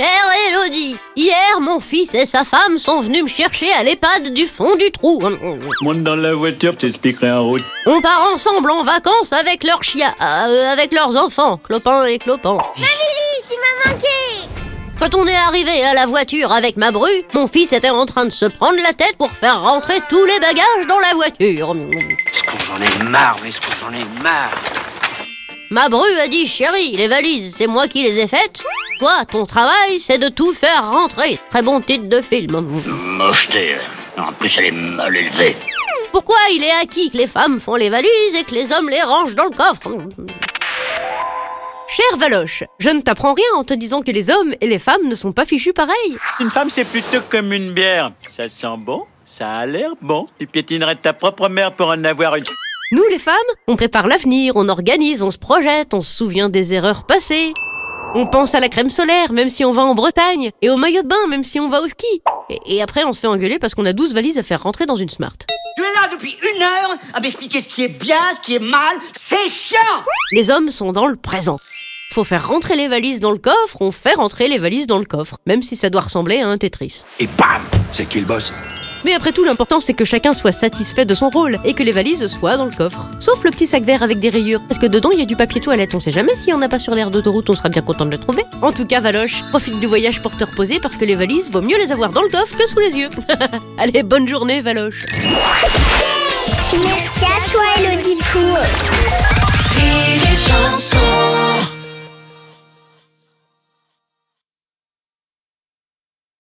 Chère Elodie, hier mon fils et sa femme sont venus me chercher à l'EHPAD du fond du trou. Monte dans la voiture, t'expliquerai en route. On part ensemble en vacances avec leurs chiens, euh, avec leurs enfants, Clopin et Clopin. Mamie, tu m'as manqué Quand on est arrivé à la voiture avec ma bru, mon fils était en train de se prendre la tête pour faire rentrer tous les bagages dans la voiture. Est-ce que j'en ai marre, mais est-ce que j'en ai marre? Ma bru a dit chérie, les valises, c'est moi qui les ai faites. Toi, ton travail, c'est de tout faire rentrer. Très bon titre de film. Mocheté. En plus, elle est mal élevée. Pourquoi il est acquis que les femmes font les valises et que les hommes les rangent dans le coffre? Cher Valoche, je ne t'apprends rien en te disant que les hommes et les femmes ne sont pas fichus pareil. Une femme, c'est plutôt comme une bière. Ça sent bon, ça a l'air bon. Tu piétinerais ta propre mère pour en avoir une. Nous, les femmes, on prépare l'avenir, on organise, on se projette, on se souvient des erreurs passées. On pense à la crème solaire, même si on va en Bretagne, et au maillot de bain, même si on va au ski. Et, et après, on se fait engueuler parce qu'on a 12 valises à faire rentrer dans une Smart. Tu es là depuis une heure à m'expliquer ce qui est bien, ce qui est mal. C'est chiant Les hommes sont dans le présent. Faut faire rentrer les valises dans le coffre, on fait rentrer les valises dans le coffre, même si ça doit ressembler à un Tetris. Et bam C'est qui le boss Mais après tout, l'important c'est que chacun soit satisfait de son rôle et que les valises soient dans le coffre. Sauf le petit sac vert avec des rayures, parce que dedans il y a du papier toilette, on sait jamais s'il y en a pas sur l'air d'autoroute, on sera bien content de le trouver. En tout cas, Valoche, profite du voyage pour te reposer parce que les valises, vaut mieux les avoir dans le coffre que sous les yeux. Allez, bonne journée, Valoche